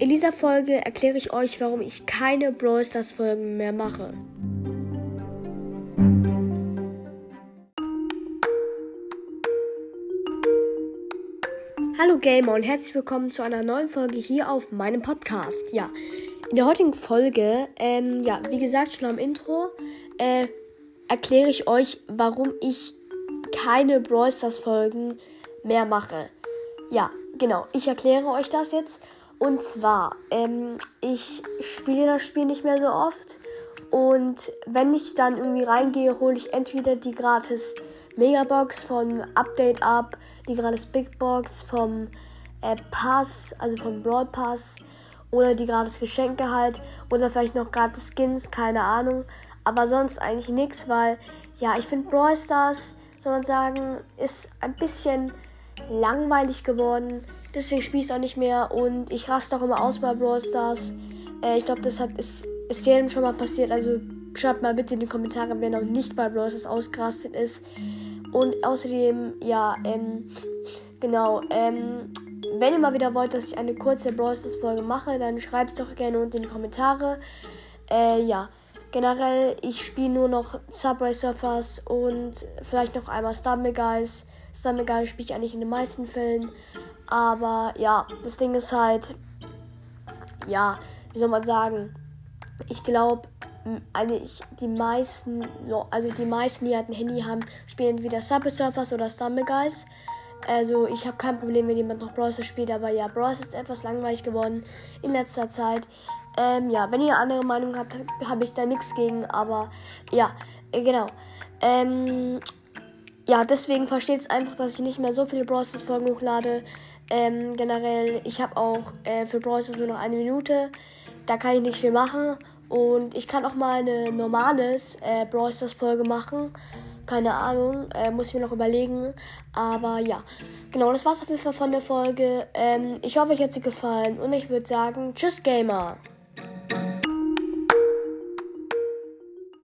In dieser Folge erkläre ich euch, warum ich keine Brawl Stars Folgen mehr mache. Hallo Gamer und herzlich willkommen zu einer neuen Folge hier auf meinem Podcast. Ja, in der heutigen Folge, ähm, ja, wie gesagt schon am Intro, äh, erkläre ich euch, warum ich keine Brawl Stars Folgen mehr mache. Ja, genau, ich erkläre euch das jetzt. Und zwar, ähm, ich spiele das Spiel nicht mehr so oft. Und wenn ich dann irgendwie reingehe, hole ich entweder die gratis Megabox von Update Up, die gratis Big Box vom äh, Pass, also vom Broad Pass, oder die gratis Geschenke halt, oder vielleicht noch gratis Skins, keine Ahnung. Aber sonst eigentlich nichts, weil, ja, ich finde Brawl Stars, soll man sagen, ist ein bisschen langweilig geworden. Deswegen spiele ich es auch nicht mehr und ich raste auch immer aus bei Brawl Stars. Äh, ich glaube, das hat, ist, ist jedem schon mal passiert. Also schreibt mal bitte in die Kommentare, wer noch nicht bei Brawl Stars ausgerastet ist. Und außerdem, ja, ähm, genau, ähm, wenn ihr mal wieder wollt, dass ich eine kurze Brawl Stars Folge mache, dann schreibt es doch gerne unten in die Kommentare. Äh, ja, generell, ich spiele nur noch Subway Surfers und vielleicht noch einmal Stumble Guys. Stumble Guys spiele ich eigentlich in den meisten Fällen. Aber ja, das Ding ist halt, ja, wie soll man sagen, ich glaube, eigentlich die meisten, also die meisten, die halt ein Handy haben, spielen entweder Subway Surfers oder Stumble Guys. Also ich habe kein Problem, wenn jemand noch Bros. spielt, aber ja, Bros. ist etwas langweilig geworden in letzter Zeit. Ähm, ja, wenn ihr andere Meinung habt, habe ich da nichts gegen, aber ja, äh, genau. Ähm, ja, deswegen versteht es einfach, dass ich nicht mehr so viele Bros. Folgen hochlade. Ähm, generell, ich habe auch äh, für Brawl nur noch eine Minute. Da kann ich nicht viel machen. Und ich kann auch mal eine normales äh, Brawl Folge machen. Keine Ahnung, äh, muss ich mir noch überlegen. Aber ja, genau, das war's auf jeden Fall von der Folge. Ähm, ich hoffe, euch hat sie gefallen. Und ich würde sagen, tschüss, Gamer.